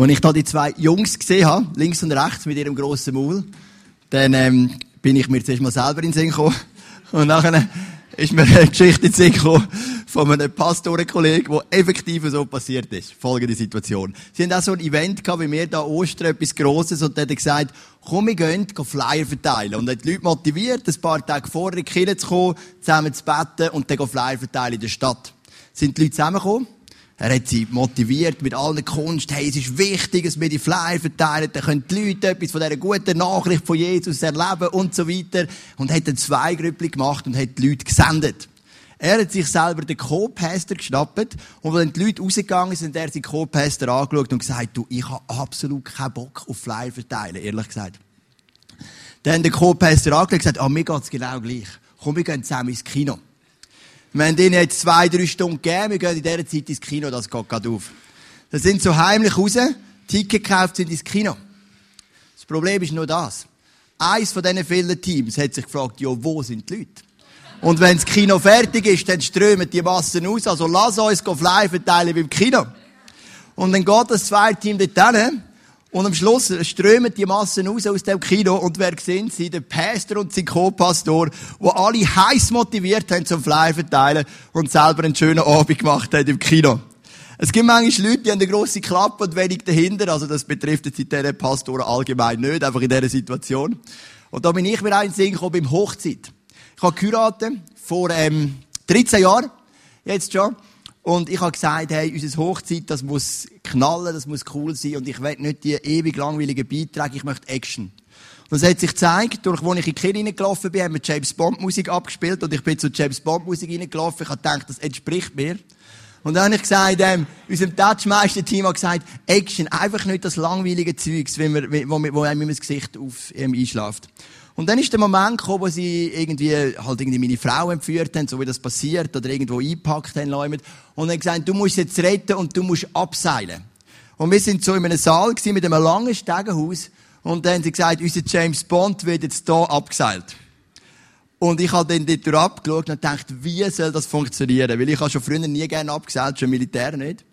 Als ich da die zwei Jungs gesehen habe, links und rechts mit ihrem grossen Maul, dann ähm, bin ich mir zuerst mal selber in den Sinn gekommen. Und nachher ist mir eine Geschichte in den Sinn gekommen von einem Pastorenkollegen, wo effektiv so passiert ist. Folgende Situation. Sie haben auch so ein Event gehabt, wie wir da Ostern, etwas Grosses, und dann hat er gesagt, komm, wir gehen, gehen Flyer verteilen. Und hat die Leute motiviert, ein paar Tage vorher in die Kirche zu kommen, zusammen zu beten und dann Flyer verteilen in der Stadt. Sind die Leute zusammengekommen? Er hat sie motiviert mit allen Kunst. Hey, es ist wichtig, dass wir die Flyer verteilen. Dann können die Leute etwas von dieser guten Nachricht von Jesus erleben und so weiter. Und hat dann zwei Grüppli gemacht und hat die Leute gesendet. Er hat sich selber den Co-Pastor geschnappt. Und wenn die Leute rausgegangen sind, hat er seinen Co-Pastor angeschaut und gesagt, du, ich habe absolut keinen Bock auf Flyer verteilen, ehrlich gesagt. Dann hat der Co-Pastor angeschaut und gesagt, ah, mir geht's genau gleich. Komm, wir gehen zusammen ins Kino. Wir haben ihnen jetzt zwei, drei Stunden gegeben. Wir gehen in dieser Zeit ins Kino, das geht gerade auf. Da sind so heimlich raus, Ticket gekauft, sind ins Kino. Das Problem ist nur das. Eins von diesen vielen Teams hat sich gefragt, ja, wo sind die Leute? Und wenn das Kino fertig ist, dann strömen die Massen aus. Also lass uns Fly verteilen beim Kino. Und dann geht das zweite Team dort hin. Und am Schluss strömen die Massen raus aus dem Kino. Und wer sind sie? Der Pastor und sein Co-Pastor, die alle heiß motiviert haben zum Flyer verteilen und selber einen schönen Abend gemacht haben im Kino. Es gibt manchmal Leute, die haben eine grosse Klappe und wenig dahinter. Also das betrifft jetzt in diesen Pastoren allgemein nicht, einfach in dieser Situation. Und da bin ich mir ein Sinn gekommen beim Hochzeit. Ich habe geheiratet vor ähm, 13 Jahren, jetzt schon. Und ich habe gesagt, hey, unsere Hochzeit, das muss knallen, das muss cool sein und ich will nicht die ewig langweiligen Beiträge, ich möchte Action. Und es hat sich gezeigt, durch wo ich in die Kirche reingelaufen bin, haben wir James Bond Musik abgespielt und ich bin zu James Bond Musik reingelaufen. Ich habe gedacht, das entspricht mir. Und dann habe ich gesagt, ähm, unserem Touchmeister-Team hat gesagt, Action, einfach nicht das langweilige Zeugs, wo, wir, wo, wo einem das Gesicht auf, ähm, einschläft. Und dann ist der Moment gekommen, wo sie irgendwie, halt irgendwie meine Frau entführt haben, so wie das passiert, oder irgendwo eingepackt haben, Leute. Und dann gesagt, du musst jetzt retten und du musst abseilen. Und wir sind so in einem Saal gewesen, mit einem langen Stegenhaus. Und dann haben sie gesagt, unser James Bond wird jetzt hier abgeseilt. Und ich habe dann dort abgeschaut und gedacht, wie soll das funktionieren? Weil ich habe schon früher nie gerne abgeseilt, schon Militär nicht.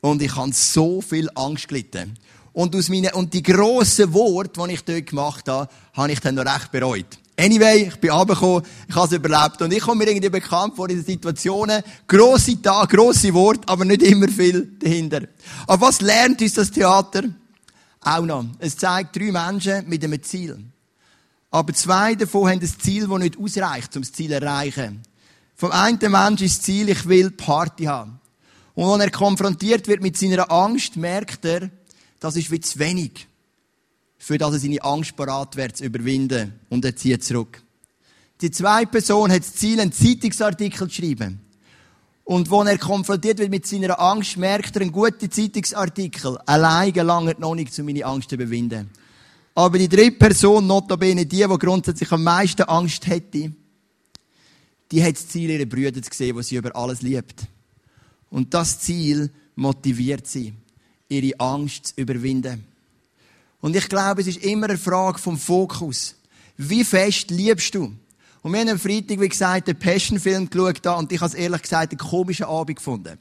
Und ich habe so viel Angst gelitten. Und, aus meinen, und die grossen Worte, die ich dort gemacht habe, habe ich dann noch recht bereut. Anyway, ich bin runtergekommen, ich habe es überlebt. Und ich komme mir irgendwie bekannt vor diesen Situationen. Grosse Tage, grosse Worte, aber nicht immer viel dahinter. Aber was lernt uns das Theater? Auch noch. Es zeigt drei Menschen mit einem Ziel. Aber zwei davon haben ein Ziel, das nicht ausreicht, um das Ziel zu erreichen. Vom einen Menschen ist das Ziel, ich will Party haben. Und wenn er konfrontiert wird mit seiner Angst, merkt er, das ist wie zu wenig, für das er seine Angst parat wird zu überwinden. Und er zieht zurück. Die zweite Person hat das Ziel, einen Zeitungsartikel zu schreiben. Und wo er konfrontiert wird mit seiner Angst, merkt er, ein guter Zeitungsartikel alleine lange noch nicht, um meine Angst zu überwinden. Aber die dritte Person, notabene die, die grundsätzlich am meisten Angst hätte, die hat das Ziel, ihre Brüder zu sehen, die sie über alles liebt. Und das Ziel motiviert sie ihre Angst zu überwinden. Und ich glaube, es ist immer eine Frage vom Fokus. Wie fest liebst du? Und wir haben am Freitag, wie gesagt, den Passion-Film geschaut und ich habe es ehrlich gesagt einen komischen Abend gefunden.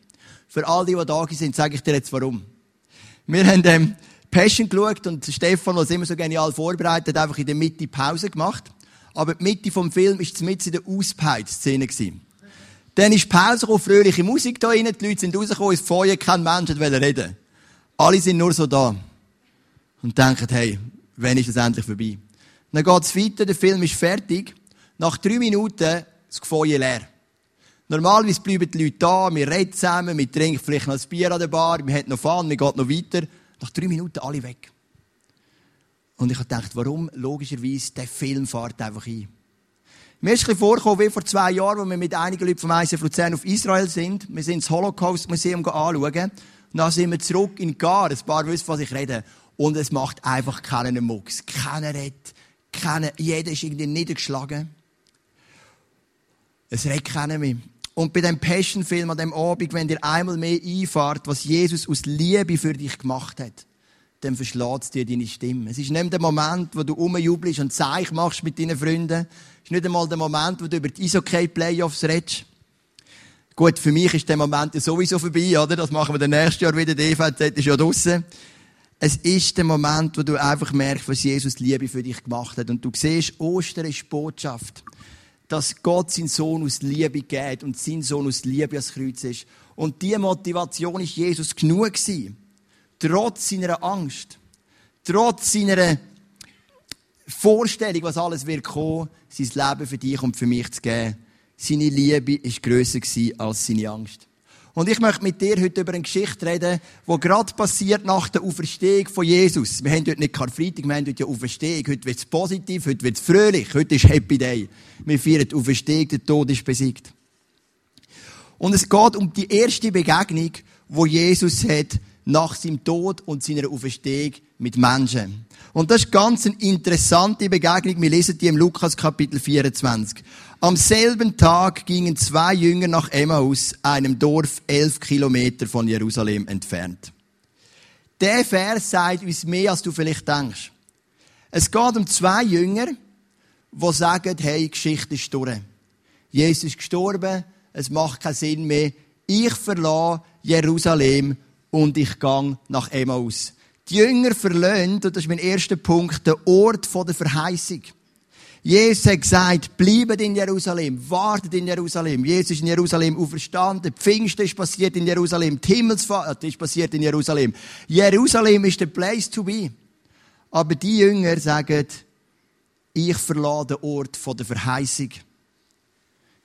Für all die, die da sind, sage ich dir jetzt warum. Wir haben ähm, Passion geschaut und Stefan, der es immer so genial vorbereitet, einfach in der Mitte Pause gemacht. Aber die Mitte vom Film war mit in der Auspeitszene. Dann ist Pause gekommen, fröhliche Musik da rein, die Leute sind rausgekommen, ins Feuer, kein Mensch wollte reden. Alle sind nur so da. Und denken, hey, wann ist das endlich vorbei? Dann geht's weiter, der Film ist fertig. Nach drei Minuten das Gefeuer leer. Normalerweise bleiben die Leute da, wir reden zusammen, wir trinken vielleicht noch ein Bier an der Bar, wir haben noch Fun, wir gehen noch weiter. Nach drei Minuten alle weg. Und ich habe gedacht, warum? Logischerweise, der Film fährt einfach ein. Mir ist ein vorgekommen, wie vor zwei Jahren, als wir mit einigen Leuten vom ICF Luzern auf Israel sind. Wir sind das Holocaust-Museum anschauen. Und dann sind wir zurück in Gar. Ein paar wissen, was ich rede. Und es macht einfach keinen Mucks. Keiner redet. Keiner, jeder ist irgendwie niedergeschlagen. Es redet keiner mehr. Und bei dem Passion-Film an dem Abend, wenn dir einmal mehr einfahrt, was Jesus aus Liebe für dich gemacht hat, dann verschlägt dir deine Stimme. Es ist nicht der Moment, wo du rumjubelst und Zeich machst mit deinen Freunden. Es ist nicht einmal der Moment, wo du über die Eishockey-Playoffs redest. Gut, für mich ist der Moment sowieso vorbei, oder? Das machen wir dann nächstes Jahr wieder. Die EVZ ist ja draussen. es ist der Moment, wo du einfach merkst, was Jesus Liebe für dich gemacht hat. Und du siehst, Ostern ist Botschaft, dass Gott seinen Sohn aus Liebe geht und sein Sohn aus Liebe ans Kreuz ist. Und diese Motivation ist Jesus genug gewesen. Trotz seiner Angst, trotz seiner Vorstellung, was alles wird kommen, sein Leben für dich und für mich zu geben. Seine Liebe ist grösser als seine Angst. Und ich möchte mit dir heute über eine Geschichte reden, die gerade passiert nach der Auferstehung von Jesus. Wir haben heute nicht Karfreitag, wir haben heute ja Auferstehung. Heute wird es positiv, heute wird es fröhlich, heute ist Happy Day. Wir feiern die Auferstehung, der Tod ist besiegt. Und es geht um die erste Begegnung, wo Jesus hat nach seinem Tod und seiner Auferstehung mit Menschen. Und das ist ganz eine interessante Begegnung. Wir lesen die im Lukas Kapitel 24. Am selben Tag gingen zwei Jünger nach Emmaus, einem Dorf elf Kilometer von Jerusalem entfernt. Der Vers sagt uns mehr, als du vielleicht denkst. Es geht um zwei Jünger, die sagen, hey, Geschichte ist durch. Jesus ist gestorben, es macht keinen Sinn mehr. Ich verlasse Jerusalem und ich gehe nach Emmaus. Die Jünger verlassen, und das ist mein erster Punkt, den Ort der Verheißung. Jesus hat gesagt, bleibt in Jerusalem, wartet in Jerusalem. Jesus ist in Jerusalem auferstanden, Pfingsten ist passiert in Jerusalem, die Himmelsfahrt ist passiert in Jerusalem. Jerusalem ist der Place to be. Aber die Jünger sagen, ich verlasse den Ort der Verheißung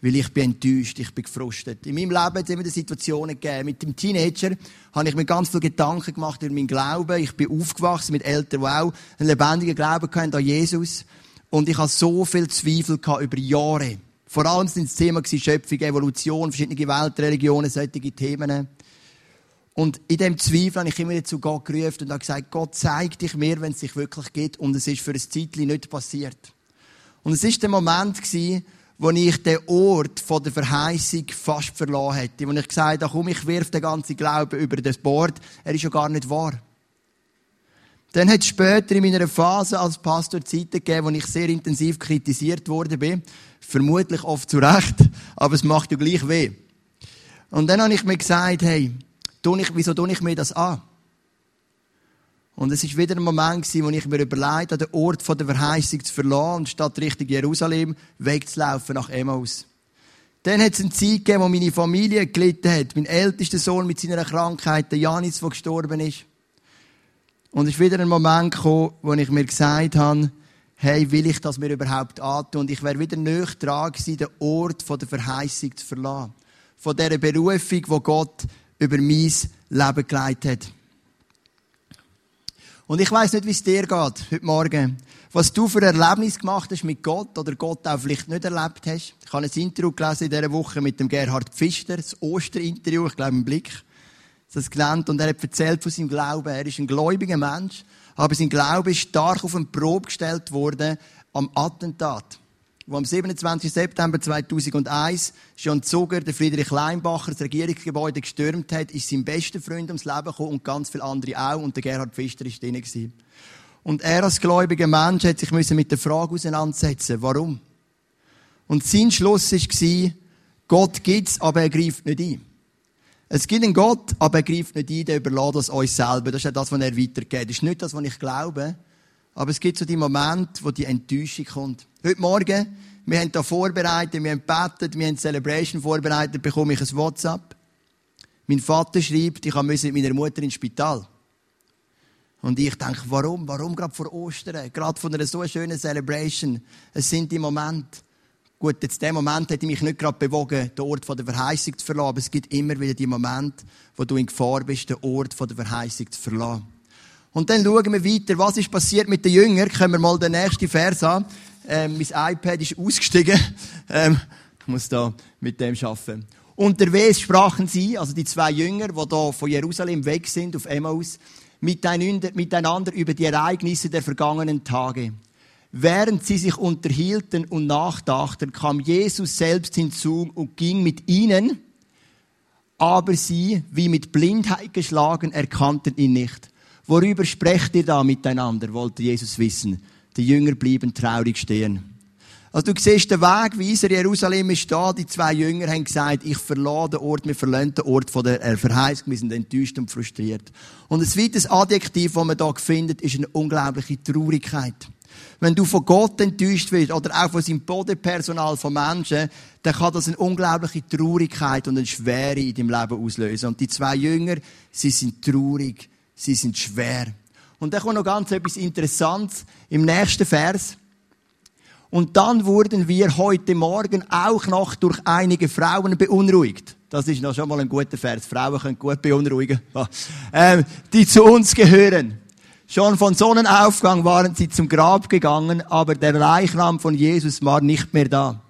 weil ich bin enttäuscht, ich bin gefrustet. In meinem Leben hat es immer Situationen gegeben. Mit dem Teenager habe ich mir ganz viele Gedanken gemacht über meinen Glauben. Ich bin aufgewachsen mit Eltern, die auch einen lebendigen Glauben hatten an Jesus. Und ich hatte so viel Zweifel über Jahre. Vor allem sind das Thema Schöpfung, Evolution, verschiedene Weltreligionen, solche Themen. Und in dem Zweifel habe ich immer zu Gott gerufen und habe gesagt, Gott zeig dich mir, wenn es dich wirklich gibt. Und es ist für ein Zeitchen nicht passiert. Und es ist der Moment gewesen, wo ich den Ort von der Verheißung fast verloren hätte. Wo ich gesagt habe, komm, ich wirf den ganzen Glauben über das Board. Er ist ja gar nicht wahr. Dann hat es später in meiner Phase als Pastor Zeiten gegeben, wo ich sehr intensiv kritisiert worden bin. Vermutlich oft zu Recht, aber es macht ja gleich weh. Und dann habe ich mir gesagt, hey, wieso tue ich mir das an? Und es ist wieder ein Moment gewesen, wo ich mir überlegt habe, den Ort von der Verheißung zu verlassen und statt Richtung Jerusalem wegzulaufen nach Emmaus. Dann hat es eine Zeit gegeben, wo meine Familie gelitten hat. Mein ältester Sohn mit seiner Krankheit, der Janis, der gestorben ist. Und es ist wieder ein Moment gekommen, wo ich mir gesagt habe, hey, will ich das mir überhaupt antun? Und ich wäre wieder näher dran gewesen, den Ort der Verheißung zu verlassen. Von dieser Berufung, die Gott über mein Leben geleitet hat. Und ich weiß nicht, wie es dir geht heute Morgen. Was du für ein Erlebnis gemacht hast mit Gott oder Gott auch vielleicht nicht erlebt hast. Ich habe ein Interview gelesen in dieser Woche mit dem Gerhard Pfister, das Osterinterview, ich glaube im Blick. Das gelernt und er hat erzählt von seinem Glauben. Er ist ein gläubiger Mensch, aber sein Glaube ist stark auf eine Probe gestellt worden am Attentat wo am 27. September 2001 John Zuger, der Friedrich Leinbacher, das Regierungsgebäude gestürmt hat, ist sein bester Freund ums Leben gekommen und ganz viele andere auch und der Gerhard Pfister ist drin gewesen. Und er als gläubiger Mensch hat sich mit der Frage auseinandersetzen, warum? Und sein Schluss war, Gott gibt's, aber er greift nicht ein. Es gibt einen Gott, aber er greift nicht ein, der überlässt das uns selber. Das ist ja das, was er weitergeht. Das ist nicht das, was ich glaube, aber es gibt so die Momente, wo die Enttäuschung kommt. Heute Morgen, wir haben da vorbereitet, wir haben gebetet, wir haben Celebration vorbereitet, bekomme ich ein WhatsApp. Mein Vater schreibt, ich musste mit meiner Mutter ins Spital. Und ich denke, warum? Warum gerade vor Ostern? Gerade von einer so schönen Celebration. Es sind die Momente. Gut, jetzt der Moment hätte mich nicht gerade bewogen, den Ort der Verheißung zu verlassen, aber es gibt immer wieder die Momente, wo du in Gefahr bist, den Ort der Verheißung zu verlassen. Und dann schauen wir weiter, was ist passiert mit den Jüngern. Können wir mal den nächsten Vers an. Ähm, mein iPad ist ausgestiegen. Ähm, ich muss da mit dem arbeiten. Unterwegs sprachen sie, also die zwei Jünger, die da von Jerusalem weg sind, auf Emmaus, miteinander über die Ereignisse der vergangenen Tage. Während sie sich unterhielten und nachdachten, kam Jesus selbst hinzu und ging mit ihnen, aber sie, wie mit Blindheit geschlagen, erkannten ihn nicht. Worüber sprecht ihr da miteinander, wollte Jesus wissen. Die Jünger blieben traurig stehen. Also du siehst den Weg, wie Jerusalem ist da. Die zwei Jünger haben gesagt, ich verlasse den Ort, wir verlassen den Ort von der äh, Verheißung. Wir sind enttäuscht und frustriert. Und ein zweites Adjektiv, das man hier findet, ist eine unglaubliche Traurigkeit. Wenn du von Gott enttäuscht wirst oder auch von seinem Bodenpersonal, von Menschen, dann kann das eine unglaubliche Traurigkeit und eine Schwere in deinem Leben auslösen. Und die zwei Jünger, sie sind traurig, sie sind schwer. Und dann kommt noch ganz etwas Interessantes im nächsten Vers. Und dann wurden wir heute Morgen auch noch durch einige Frauen beunruhigt. Das ist noch schon mal ein guter Vers. Frauen können gut beunruhigen. Ähm, die zu uns gehören. Schon von Sonnenaufgang waren sie zum Grab gegangen, aber der Leichnam von Jesus war nicht mehr da.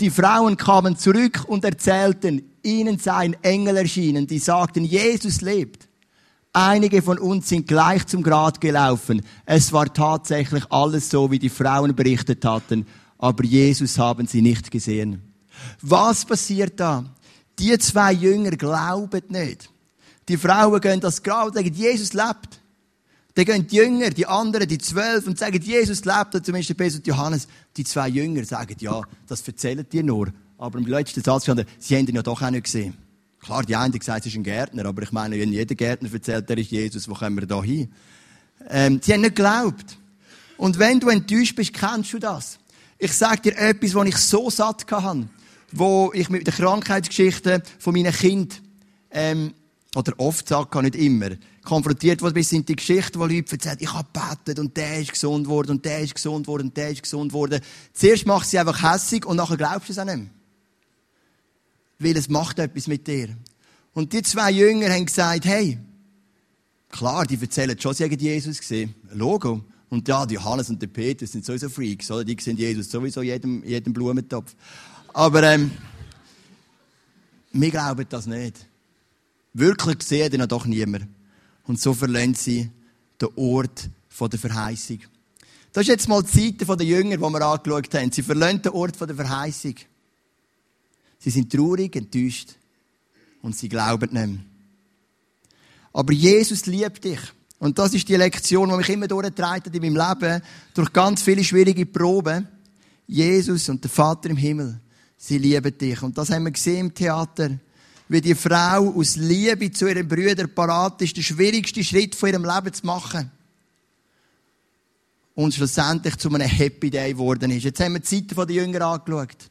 Die Frauen kamen zurück und erzählten, ihnen sei ein Engel erschienen, die sagten, Jesus lebt. Einige von uns sind gleich zum Grab gelaufen. Es war tatsächlich alles so, wie die Frauen berichtet hatten, aber Jesus haben sie nicht gesehen. Was passiert da? Die zwei Jünger glauben nicht. Die Frauen gehen das Grab und sagen, Jesus lebt. Dann gehen die Jünger, die anderen, die zwölf, und sagen, Jesus lebt, zumindest Petrus und Johannes. Die zwei Jünger sagen, ja, das erzählen dir nur. Aber im letzten Satz sie haben ihn ja doch auch nicht gesehen. Klar, die einen haben gesagt, es ist ein Gärtner, aber ich meine, wenn jeder Gärtner erzählt, der ist Jesus, wo kommen wir da hin? Ähm, sie haben nicht geglaubt. Und wenn du enttäuscht bist, kennst du das. Ich sage dir etwas, was ich so satt hatte, wo ich mit der Krankheitsgeschichte von meinen Kind ähm, oder oft sage, nicht immer, konfrontiert wurde, bis sind die Geschichten, wo Leute erzählen, ich habe gebetet und der ist gesund worden und der ist gesund worden und der ist gesund worden. Zuerst macht sie einfach hässig und nachher glaubst du es auch nicht mehr. Weil es macht etwas mit dir. Und die zwei Jünger haben gesagt, hey, klar, die erzählen schon, sie haben Jesus gesehen. Logo. Und ja, die Johannes und der Peter sind sowieso Freaks, oder? Die sehen Jesus sowieso jedem, jedem Blumentopf. Aber, ähm, wir glauben das nicht. Wirklich sehen den doch niemand. Und so verlassen sie den Ort der Verheißung. Das ist jetzt mal die Seite der Jünger, die wir angeschaut haben. Sie verlassen den Ort der Verheißung. Sie sind traurig, enttäuscht und sie glauben nicht mehr. Aber Jesus liebt dich. Und das ist die Lektion, die mich immer durchgetragen hat in meinem Leben, durch ganz viele schwierige Proben. Jesus und der Vater im Himmel, sie lieben dich. Und das haben wir gesehen im Theater wie die Frau aus Liebe zu ihren Brüdern parat ist, den schwierigsten Schritt von ihrem Leben zu machen. Und schlussendlich zu einem Happy Day geworden ist. Jetzt haben wir die Zeiten der Jünger angeschaut.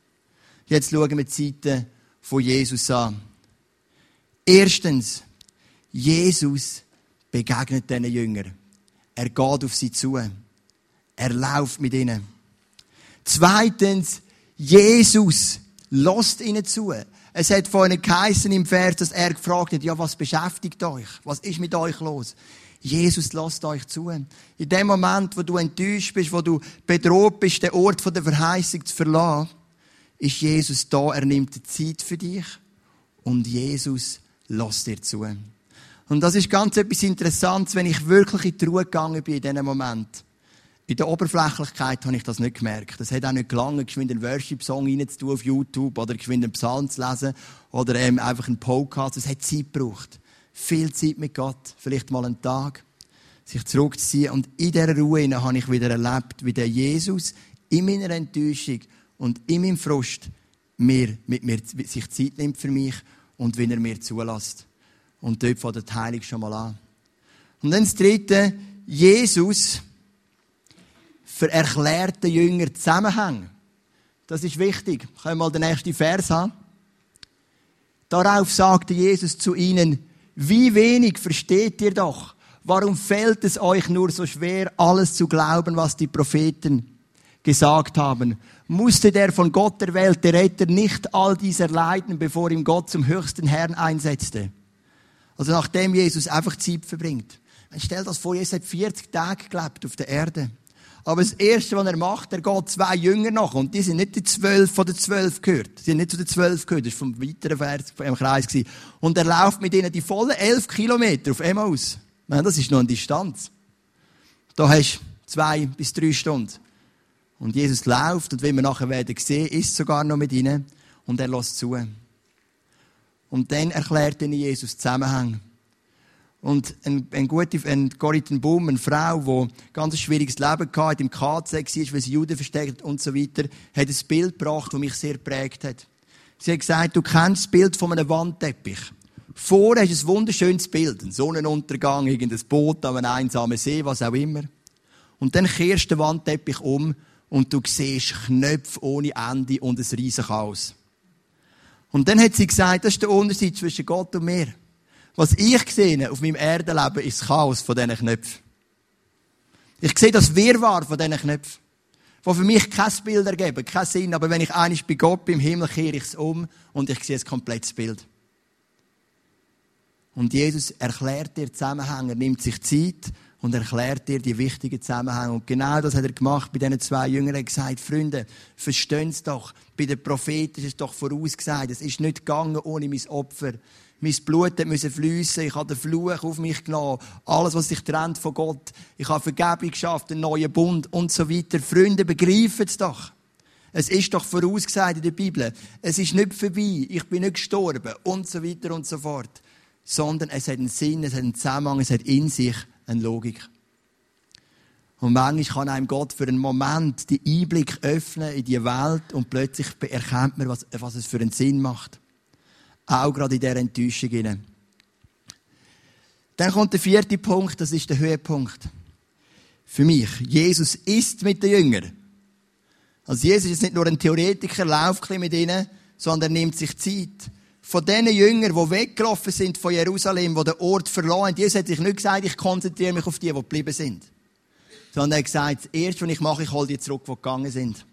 Jetzt schauen wir die Zeiten von Jesus an. Erstens, Jesus begegnet diesen Jüngern. Er geht auf sie zu. Er läuft mit ihnen. Zweitens, Jesus lässt ihnen zu. Es hat vorhin geheißen im Vers, dass er gefragt hat, ja, was beschäftigt euch? Was ist mit euch los? Jesus lasst euch zu. In dem Moment, wo du enttäuscht bist, wo du bedroht bist, den Ort der Verheißung zu verlassen, ist Jesus da, er nimmt die Zeit für dich und Jesus lässt dir zu. Und das ist ganz etwas Interessantes, wenn ich wirklich in die Ruhe gegangen bin in diesem Moment. In der Oberflächlichkeit habe ich das nicht gemerkt. Es hat auch nicht gelangen, geschwind einen Worship-Song reinzutun auf YouTube oder geschwind einen Psalm zu lesen oder ähm, einfach einen Podcast. Es hat Zeit gebraucht. Viel Zeit mit Gott. Vielleicht mal einen Tag. Sich zurückzuziehen. Und in dieser Ruhe habe ich wieder erlebt, wie der Jesus in meiner Enttäuschung und in meinem Frust mir, mit mir, sich Zeit nimmt für mich und wenn er mir zulässt. Und dort fängt der Heilung schon mal an. Und dann das Dritte, Jesus für erklärte Jünger Zusammenhang. Das ist wichtig. Können wir mal den nächsten Vers haben? Darauf sagte Jesus zu ihnen, wie wenig versteht ihr doch? Warum fällt es euch nur so schwer, alles zu glauben, was die Propheten gesagt haben? Musste der von Gott erwählte Retter nicht all dieser leiden, bevor ihm Gott zum höchsten Herrn einsetzte? Also nachdem Jesus einfach Zeit verbringt. Stell das vor, Jesus hat 40 Tage gelebt auf der Erde. Aber das Erste, was er macht, er geht zwei Jünger nach. Und die sind nicht die zwölf von den zwölf gehört. Sie sind nicht zu den zwölf gehört. Das war vom weiteren Vers im Kreis. Gewesen. Und er läuft mit ihnen die vollen elf Kilometer auf Emmaus. Das ist noch eine Distanz. Da hast du zwei bis drei Stunden. Und Jesus läuft und wie wir nachher werden sehen, ist sogar noch mit ihnen. Und er lässt zu. Und dann erklärt ihnen Jesus Zusammenhang. Und ein, ein gute, ein Corrie Boom, eine Frau, die ein ganz schwieriges Leben hatte, im KZ war, weil sie Juden versteckt und so weiter, hat ein Bild gebracht, das mich sehr geprägt hat. Sie hat gesagt, du kennst das Bild von einem Wandteppich. Vorher hast du ein wunderschönes Bild. Ein Sonnenuntergang, irgendein Boot an einem einsamen See, was auch immer. Und dann kehrst du den Wandteppich um und du siehst Knöpfe ohne Ende und ein riesiges Chaos. Und dann hat sie gesagt, das ist der Unterschied zwischen Gott und mir. Was ich sehe auf meinem Erdenleben ist das Chaos von diesen Knöpfen. Ich sehe das Wirrwarr von diesen Knöpfen die für mich kein Bild ergeben, keinen Sinn. Aber wenn ich einig bei Gott im Himmel, kehre ich es um und ich sehe ein komplettes Bild. Und Jesus erklärt dir Zusammenhänge, er nimmt sich Zeit und erklärt dir die wichtigen Zusammenhänge. Und genau das hat er gemacht bei diesen zwei Jüngern. Er hat gesagt, Freunde, verstehen es doch. Bei den Propheten ist es doch vorausgesagt. Es ist nicht gegangen ohne mein Opfer. Mein Blut musste fließen. Ich habe den Fluch auf mich genommen. Alles, was sich trennt von Gott. Ich habe Vergebung geschafft, einen neuen Bund und so weiter. Freunde, begreifen es doch. Es ist doch vorausgesagt in der Bibel. Es ist nicht vorbei. Ich bin nicht gestorben und so weiter und so fort. Sondern es hat einen Sinn, es hat einen Zusammenhang, es hat in sich eine Logik. Und manchmal kann einem Gott für einen Moment die Einblick öffnen in die Welt und plötzlich erkennt man, was, was es für einen Sinn macht. Auch gerade in dieser Enttäuschung hinein. Dann kommt der vierte Punkt, das ist der Höhepunkt. Für mich. Jesus ist mit den Jüngern. Also Jesus ist nicht nur ein Theoretiker, läuft mit ihnen, sondern er nimmt sich Zeit. Von diesen Jüngern, die weggelaufen sind von Jerusalem, die den Ort verloren Jesus hat sich nicht gesagt, ich konzentriere mich auf die, die geblieben sind. Sondern er hat gesagt, das Erste, was ich mache, ich hole die zurück, die gegangen sind.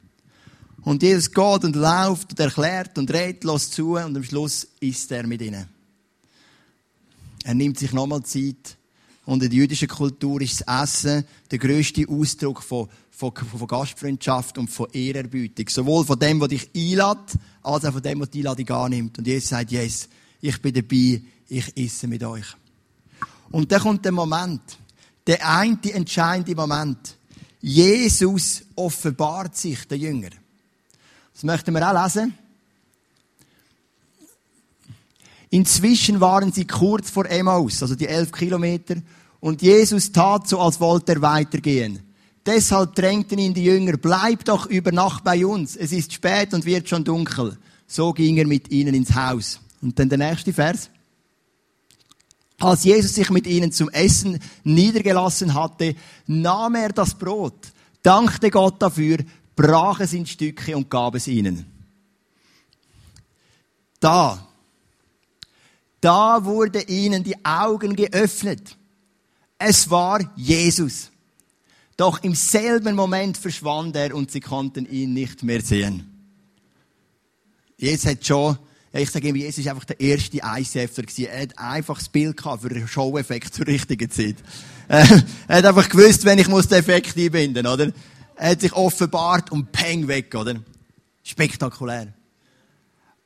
Und Jesus geht und läuft und erklärt und redet, los zu und am Schluss ist er mit ihnen. Er nimmt sich nochmal Zeit. Und in der jüdischen Kultur ist das Essen der grösste Ausdruck von, von, von Gastfreundschaft und von Ehrerbietung. Sowohl von dem, der dich einlädt, als auch von dem, der die Einladung annimmt. Und Jesus sagt, yes, ich bin dabei, ich esse mit euch. Und dann kommt der Moment, der eine entscheidende Moment. Jesus offenbart sich den Jüngern. Das möchten wir auch lesen. Inzwischen waren sie kurz vor Emmaus, also die elf Kilometer, und Jesus tat so, als wollte er weitergehen. Deshalb drängten ihn die Jünger, bleib doch über Nacht bei uns, es ist spät und wird schon dunkel. So ging er mit ihnen ins Haus. Und dann der nächste Vers. Als Jesus sich mit ihnen zum Essen niedergelassen hatte, nahm er das Brot, dankte Gott dafür, brach es in Stücke und gab es ihnen. Da, da wurde ihnen die Augen geöffnet. Es war Jesus. Doch im selben Moment verschwand er und sie konnten ihn nicht mehr sehen. Jesus hat schon, ich sage immer, Jesus ist einfach der erste gewesen. Er hat einfach das Bild gehabt für einen Show-Effekt zur richtigen Zeit. er hat einfach gewusst, wenn ich den Effekt einbinden, oder? Er hat sich offenbart und peng weg, oder? Spektakulär.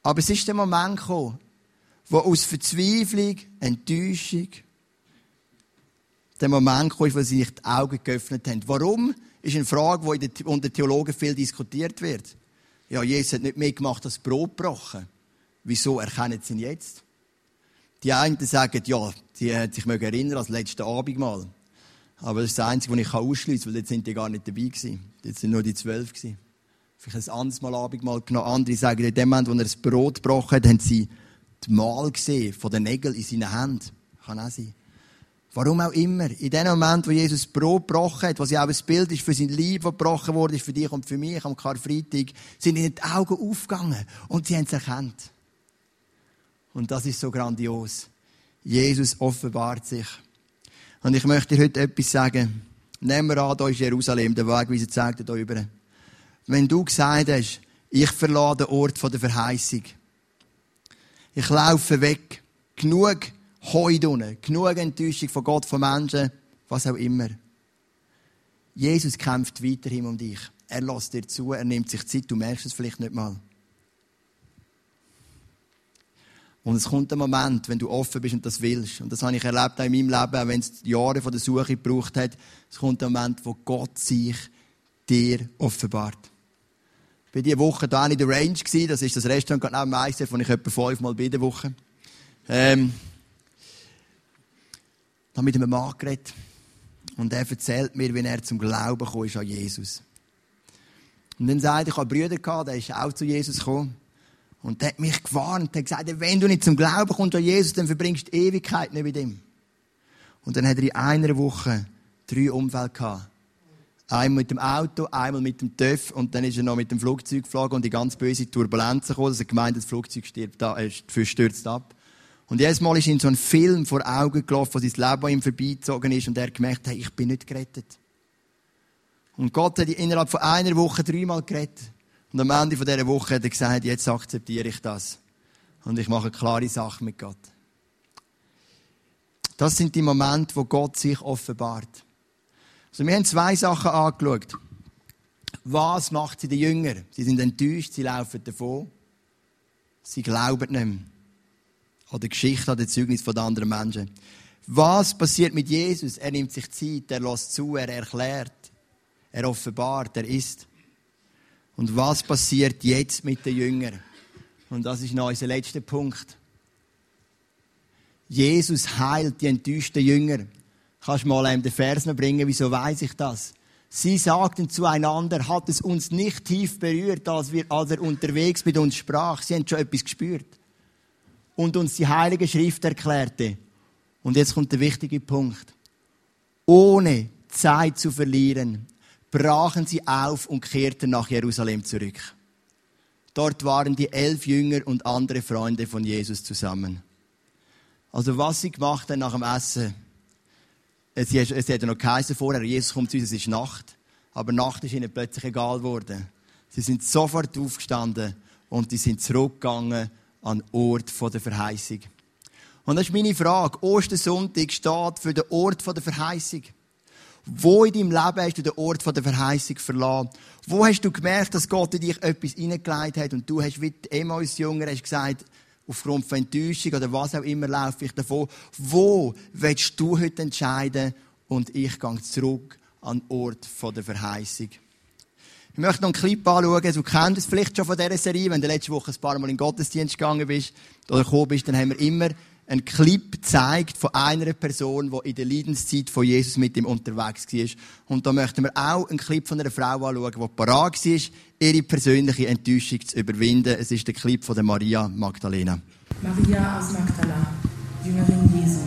Aber es ist der Moment gekommen, wo aus Verzweiflung, Enttäuschung, der Moment gekommen wo sie sich die Augen geöffnet haben. Warum? Ist eine Frage, die unter Theologen viel diskutiert wird. Ja, Jesus hat nicht mehr gemacht als Brot gebrochen. Wieso erkennen sie ihn jetzt? Die einen sagen, ja, sie hat sich erinnern als letzte Abendmahl. Aber das ist das Einzige, was ich ausschließen kann, weil jetzt sind die gar nicht dabei gewesen. Jetzt sind nur die zwölf gewesen. Vielleicht ein anderes Mal Abendmahl genommen. Andere sagen, in dem Moment, wo er das Brot gebrochen hat, haben sie die Mal gesehen von den Nägeln in seinen Händen. Kann auch sein. Warum auch immer. In dem Moment, wo Jesus das Brot gebrochen hat, was ja auch ein Bild ist für sein Lieb, das gebrochen wurde, für dich und für mich am Karfreitag, sind ihnen die Augen aufgegangen und sie haben es erkannt. Und das ist so grandios. Jesus offenbart sich. Und ich möchte dir heute etwas sagen. Nehmen wir an, da ist Jerusalem, der Wegweiser zeigt da über. Wenn du gesagt hast, ich verlasse den Ort der Verheißung. Ich laufe weg. Genug Heu drinnen, genug Enttäuschung von Gott, von Menschen, was auch immer. Jesus kämpft weiterhin um dich. Er lässt dir zu, er nimmt sich Zeit, du merkst es vielleicht nicht mal. Und es kommt ein Moment, wenn du offen bist und das willst. Und das habe ich erlebt auch in meinem Leben, auch wenn es Jahre von der Suche gebraucht hat. Es kommt ein Moment, wo Gott sich dir offenbart. Ich war diese Woche da in der Range. Das ist das Restaurant gerade neben Meister, wo ich etwa fünfmal bei der Woche. Ähm, Da mit einem Mann geredet. Und er erzählt mir, wie er zum Glauben gekommen ist an Jesus. Und dann sagt er, ich habe Brüder gehabt, der ist auch zu Jesus gekommen. Und der hat mich gewarnt, der hat gesagt, wenn du nicht zum Glauben kommst an Jesus, dann verbringst du die Ewigkeit nicht mit ihm. Und dann hat er in einer Woche drei Unfälle gehabt. Einmal mit dem Auto, einmal mit dem TÜV und dann ist er noch mit dem Flugzeug geflogen und die ganz böse Turbulenzen gekommen. Also er gemeint, das Flugzeug stirbt äh, stürzt ab. Und jedes Mal ist ihm so ein Film vor Augen gelaufen, wo sein Leben an ihm vorbeizogen ist und er gemerkt hat, ich bin nicht gerettet. Und Gott hat innerhalb von einer Woche dreimal gerettet. Und am Ende dieser Woche hat er gesagt, jetzt akzeptiere ich das. Und ich mache eine klare Sache mit Gott. Das sind die Momente, wo Gott sich offenbart. Also wir haben zwei Sachen angeschaut. Was macht sie den Jünger? Sie sind enttäuscht, sie laufen davon. Sie glauben nicht mehr. An der Geschichte, an der Zeugnis von anderen Menschen. Was passiert mit Jesus? Er nimmt sich Zeit, er lässt zu, er erklärt, er offenbart, er ist. Und was passiert jetzt mit den Jüngern? Und das ist noch unser letzter Punkt. Jesus heilt die enttäuschten Jünger. Kannst du mal einem den Vers noch bringen? Wieso weiß ich das? Sie sagten zueinander, hat es uns nicht tief berührt, als, wir, als er unterwegs mit uns sprach. Sie haben schon etwas gespürt. Und uns die Heilige Schrift erklärte. Und jetzt kommt der wichtige Punkt. Ohne Zeit zu verlieren, brachen sie auf und kehrten nach Jerusalem zurück. Dort waren die elf Jünger und andere Freunde von Jesus zusammen. Also was sie gemacht haben nach dem Essen, es, es hat ja noch geheißen vorher, Jesus kommt zu uns, es ist Nacht. Aber Nacht ist ihnen plötzlich egal geworden. Sie sind sofort aufgestanden und die sind zurückgegangen an den Ort der Verheißung. Und das ist meine Frage. Ostersonntag steht für den Ort der Verheißung. Wo in deinem Leben hast du den Ort der Verheißung verlassen? Wo hast du gemerkt, dass Gott in dich etwas hineingelegt hat und du hast wie Emma als Jünger hast gesagt, aufgrund von Enttäuschung oder was auch immer laufe ich davon. Wo willst du heute entscheiden und ich gehe zurück an den Ort der Verheißung? Ich möchte noch einen Clip anschauen. Du kennst es vielleicht schon von dieser Serie. Wenn du letzte Woche ein paar Mal in den Gottesdienst gegangen bist oder gekommen bist, dann haben wir immer einen Clip gezeigt von einer Person, die in der Leidenszeit von Jesus mit ihm unterwegs war. Und da möchten wir auch einen Clip von einer Frau anschauen, die parat war, ihre persönliche Enttäuschung zu überwinden. Es ist der Clip von der Maria Magdalena. Maria aus Magdala, Jüngerin Jesu.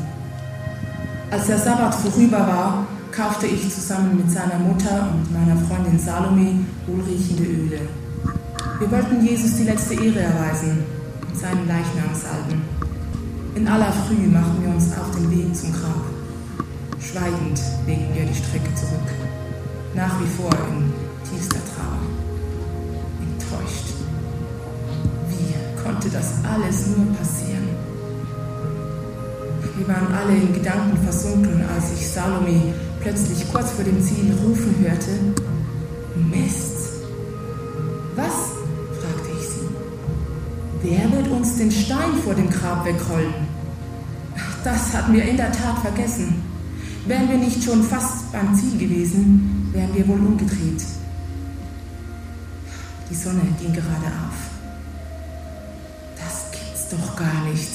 Als der Sabbat vorüber war, kaufte ich zusammen mit seiner Mutter und meiner Freundin Salome wohlriechende Öle. Wir wollten Jesus die letzte Ehre erweisen und seinen Leichnam salben. In aller Früh machen wir uns auf den Weg zum Grab. Schweigend legen wir die Strecke zurück, nach wie vor in tiefster Trauer. Enttäuscht. Wie konnte das alles nur passieren? Wir waren alle in Gedanken versunken, als ich Salome plötzlich kurz vor dem Ziel rufen hörte. Mist. Wer wird uns den Stein vor dem Grab wegrollen? Das hatten wir in der Tat vergessen. Wären wir nicht schon fast beim Ziel gewesen, wären wir wohl umgedreht. Die Sonne ging gerade auf. Das gibt's doch gar nicht.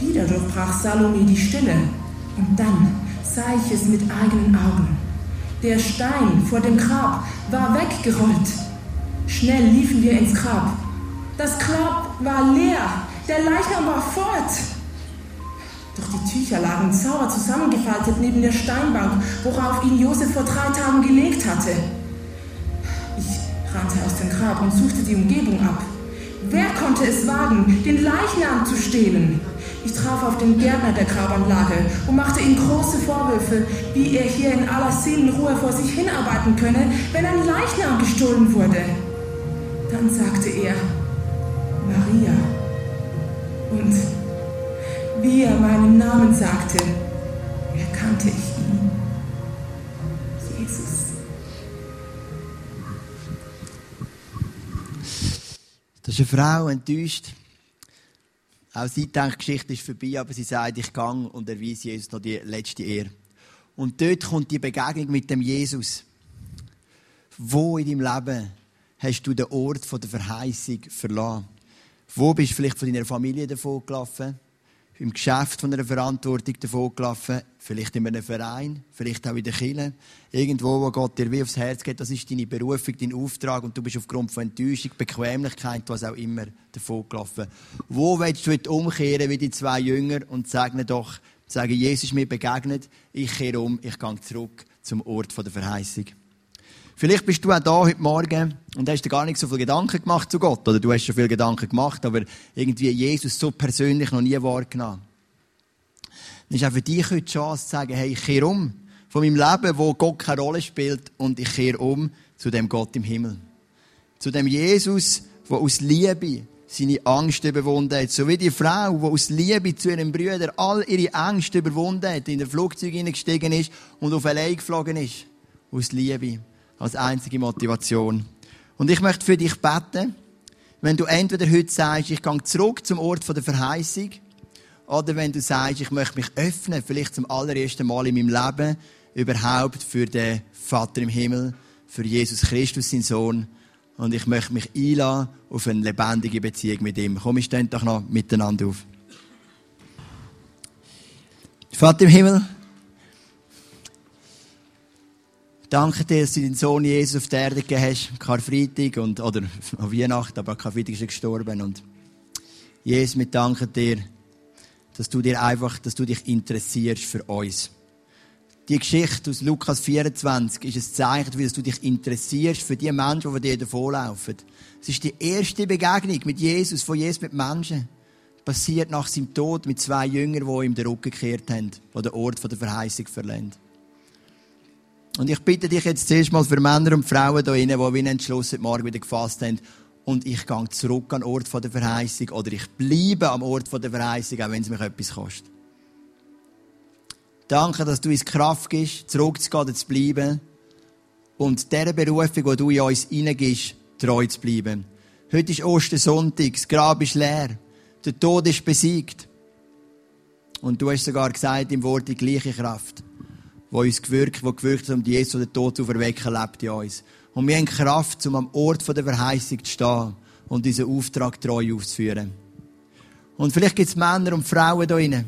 Wieder durchbrach Salome die Stille. Und dann sah ich es mit eigenen Augen. Der Stein vor dem Grab war weggerollt. Schnell liefen wir ins Grab. Das Grab war leer. Der Leichnam war fort. Doch die Tücher lagen sauber zusammengefaltet neben der Steinbank, worauf ihn Josef vor drei Tagen gelegt hatte. Ich rannte aus dem Grab und suchte die Umgebung ab. Wer konnte es wagen, den Leichnam zu stehlen? Ich traf auf den Gärtner der Grabanlage und machte ihm große Vorwürfe, wie er hier in aller Seelenruhe vor sich hinarbeiten könne, wenn ein Leichnam gestohlen wurde. Dann sagte er, Maria. Und wie er meinen Namen sagte, erkannte ich ihn. Jesus. Das ist eine Frau enttäuscht. Auch sie denkt, die Geschichte ist vorbei, aber sie sagt, ich gehe und erweise Jesus noch die letzte Ehre. Und dort kommt die Begegnung mit dem Jesus. Wo in deinem Leben hast du den Ort der Verheißung verloren? Wo bist du vielleicht von deiner Familie davon gelaufen? im Geschäft von einer Verantwortung davon gelaufen, vielleicht in einem Verein, vielleicht auch in der Kirche, irgendwo, wo Gott dir wie aufs Herz geht, das ist deine Berufung, dein Auftrag und du bist aufgrund von Enttäuschung, Bequemlichkeit, was auch immer davon gelaufen. Wo willst du heute umkehren wie die zwei Jünger und sagen doch, sagen, Jesus ist mir begegnet, ich kehre um, ich gehe zurück zum Ort der Verheißung. Vielleicht bist du auch da heute Morgen und hast dir gar nicht so viel Gedanken gemacht zu Gott. Oder du hast schon viel Gedanken gemacht, aber irgendwie Jesus so persönlich noch nie wahrgenommen. Dann ist auch für dich heute die Chance zu sagen, hey, ich kehre um von meinem Leben, wo Gott keine Rolle spielt und ich kehre um zu dem Gott im Himmel. Zu dem Jesus, der aus Liebe seine Angst überwunden hat. So wie die Frau, die aus Liebe zu ihren Brüdern all ihre Ängste überwunden hat, in ein Flugzeug hineingestiegen ist und auf allein geflogen ist. Aus Liebe als einzige Motivation. Und ich möchte für dich beten, wenn du entweder heute sagst, ich gehe zurück zum Ort der Verheißung, oder wenn du sagst, ich möchte mich öffnen, vielleicht zum allerersten Mal in meinem Leben, überhaupt für den Vater im Himmel, für Jesus Christus, sein Sohn, und ich möchte mich einladen auf eine lebendige Beziehung mit ihm. Komm, wir stehen doch noch miteinander auf. Vater im Himmel, Danke dir, dass du deinen Sohn Jesus auf der Erde gegeben hast, Karfreitag und, oder an Weihnachten, aber Karfreitag ist er gestorben. Und Jesus, wir danken dir, dass du dir einfach, dass du dich interessierst für uns. Die Geschichte aus Lukas 24 ist ein Zeichen dafür, dass du dich interessierst für die Menschen, die dir davonlaufen. Es ist die erste Begegnung mit Jesus, von Jesus mit Menschen. Passiert nach seinem Tod mit zwei Jüngern, die ihm den Rücken gekehrt haben, die den Ort der Verheißung verlässt. Und ich bitte dich jetzt zuerst mal für Männer und Frauen hier drinnen, die wie einen Entschluss heute Morgen wieder gefasst haben, und ich gehe zurück an den Ort der Verheißung oder ich bleibe am Ort der Verheißung, auch wenn es mich etwas kostet. Danke, dass du uns Kraft gibst, zurückzugehen oder zu bleiben und dieser Berufung, die du in uns hineingibst, treu zu bleiben. Heute ist Ostersonntag, das Grab ist leer, der Tod ist besiegt. Und du hast sogar gesagt im Wort die gleiche Kraft wo uns gewirkt, wo gewirkt hat, um Jesus oder Tod zu verwecken, lebt in uns. Und wir haben Kraft, um am Ort der Verheißung zu stehen und diesen Auftrag treu auszuführen. Und vielleicht gibt es Männer und Frauen da drinnen,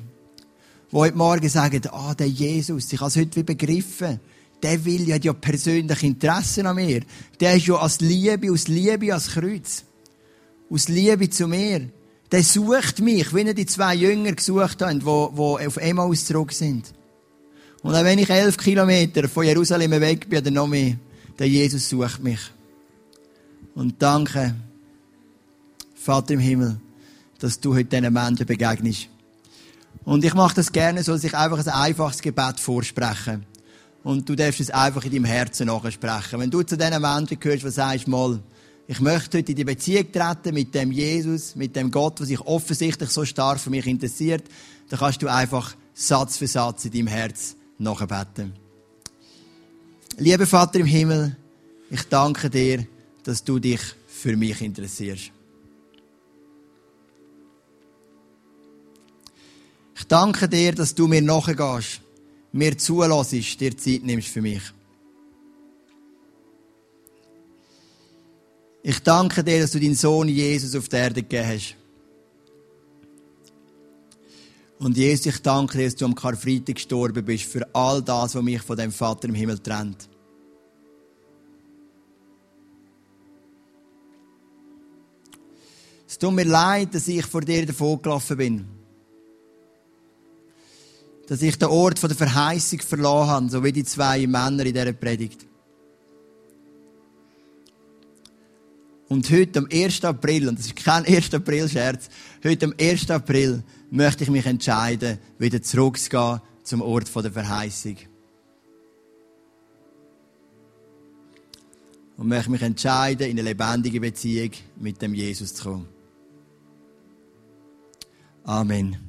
die heute Morgen sagen, ah, der Jesus, ich habe es heute wie begriffen. Der will ja, hat ja persönlich Interesse an mir. Der ist ja aus Liebe, aus Liebe als Kreuz. Aus Liebe zu mir. Der sucht mich, wie er die zwei Jünger gesucht haben, die, die auf Emmaus zurück sind. Und auch wenn ich elf Kilometer von Jerusalem weg bin oder noch mehr, der Jesus sucht mich. Und danke, Vater im Himmel, dass du heute diesen Menschen begegnest. Und ich mache das gerne so, dass ich einfach ein einfaches Gebet vorspreche. Und du darfst es einfach in deinem Herzen nachsprechen. Wenn du zu diesen Menschen gehörst, die sagst, mal, ich möchte heute in die Beziehung treten mit dem Jesus, mit dem Gott, der sich offensichtlich so stark für mich interessiert, dann kannst du einfach Satz für Satz in deinem Herz nachbeten. Lieber Vater im Himmel, ich danke dir, dass du dich für mich interessierst. Ich danke dir, dass du mir nachgehst, mir zulässt, dir Zeit nimmst für mich. Ich danke dir, dass du deinen Sohn Jesus auf der Erde gegeben hast. Und Jesus, ich danke dir, dass du am Karfreitag gestorben bist für all das, was mich von dem Vater im Himmel trennt. Es tut mir leid, dass ich vor dir davon gelaufen bin. Dass ich den Ort der Verheißung verloren habe, so wie die zwei Männer in dieser Predigt. Und heute, am 1. April, und das ist kein 1. April-Scherz, heute am 1. April möchte ich mich entscheiden, wieder zurückzugehen zum Ort der Verheißung. Und möchte mich entscheiden, in eine lebendige Beziehung mit dem Jesus zu kommen. Amen.